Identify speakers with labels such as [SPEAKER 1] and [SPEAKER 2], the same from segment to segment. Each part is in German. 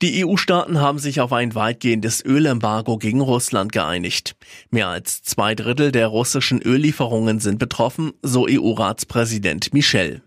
[SPEAKER 1] Die EU-Staaten haben sich auf ein weitgehendes Ölembargo gegen Russland geeinigt. Mehr als zwei Drittel der russischen Öllieferungen sind betroffen, so EU-Ratspräsident Michel.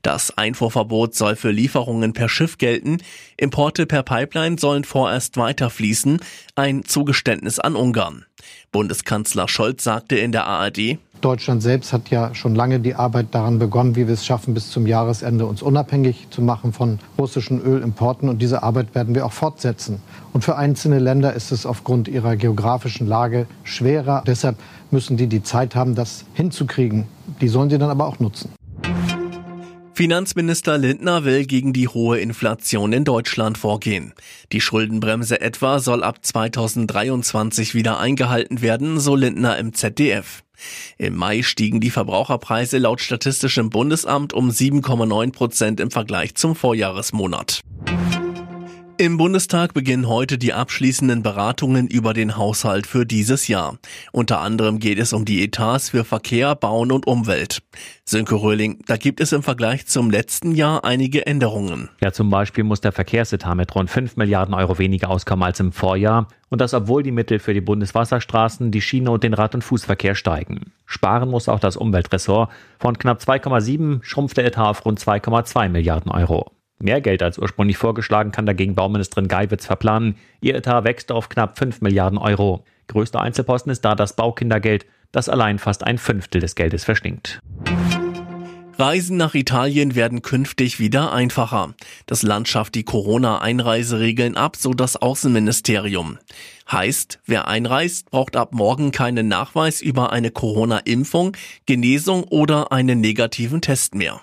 [SPEAKER 1] Das Einfuhrverbot soll für Lieferungen per Schiff gelten, Importe per Pipeline sollen vorerst weiterfließen, ein Zugeständnis an Ungarn. Bundeskanzler Scholz sagte in der ARD,
[SPEAKER 2] Deutschland selbst hat ja schon lange die Arbeit daran begonnen, wie wir es schaffen, bis zum Jahresende uns unabhängig zu machen von russischen Ölimporten. Und diese Arbeit werden wir auch fortsetzen. Und für einzelne Länder ist es aufgrund ihrer geografischen Lage schwerer. Deshalb müssen die die Zeit haben, das hinzukriegen. Die sollen sie dann aber auch nutzen.
[SPEAKER 1] Finanzminister Lindner will gegen die hohe Inflation in Deutschland vorgehen. Die Schuldenbremse etwa soll ab 2023 wieder eingehalten werden, so Lindner im ZDF. Im Mai stiegen die Verbraucherpreise laut Statistischem Bundesamt um 7,9 Prozent im Vergleich zum Vorjahresmonat. Im Bundestag beginnen heute die abschließenden Beratungen über den Haushalt für dieses Jahr. Unter anderem geht es um die Etats für Verkehr, Bauen und Umwelt. Sönke Röhling, da gibt es im Vergleich zum letzten Jahr einige Änderungen.
[SPEAKER 3] Ja, zum Beispiel muss der Verkehrsetat mit rund 5 Milliarden Euro weniger auskommen als im Vorjahr. Und das, obwohl die Mittel für die Bundeswasserstraßen, die Schiene und den Rad- und Fußverkehr steigen. Sparen muss auch das Umweltressort. Von knapp 2,7 schrumpft der Etat auf rund 2,2 Milliarden Euro. Mehr Geld als ursprünglich vorgeschlagen kann dagegen Bauministerin Geiwitz verplanen. Ihr Etat wächst auf knapp 5 Milliarden Euro. Größter Einzelposten ist da das Baukindergeld, das allein fast ein Fünftel des Geldes verschlingt.
[SPEAKER 1] Reisen nach Italien werden künftig wieder einfacher. Das Land schafft die Corona-Einreiseregeln ab, so das Außenministerium. Heißt, wer einreist, braucht ab morgen keinen Nachweis über eine Corona-Impfung, Genesung oder einen negativen Test mehr.